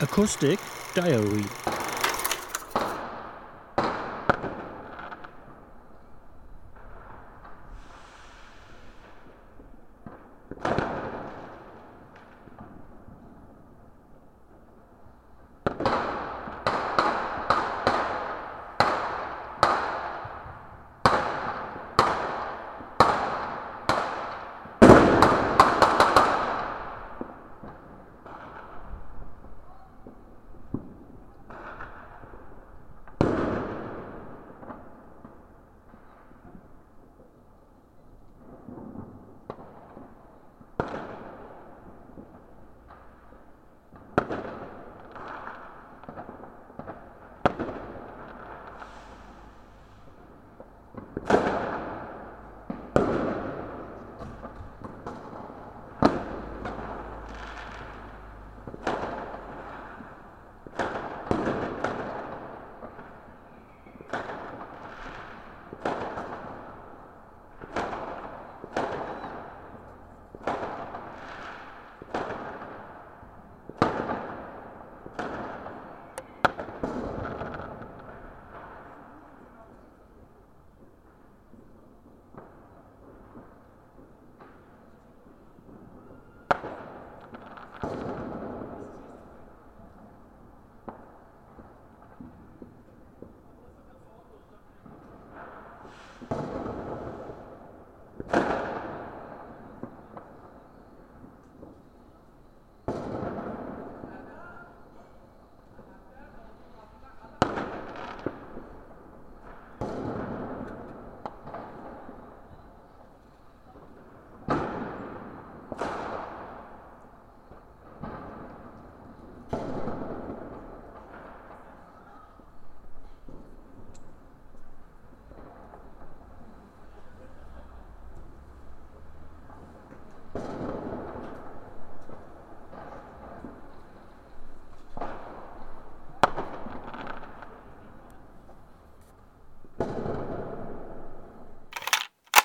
Acoustic Diary.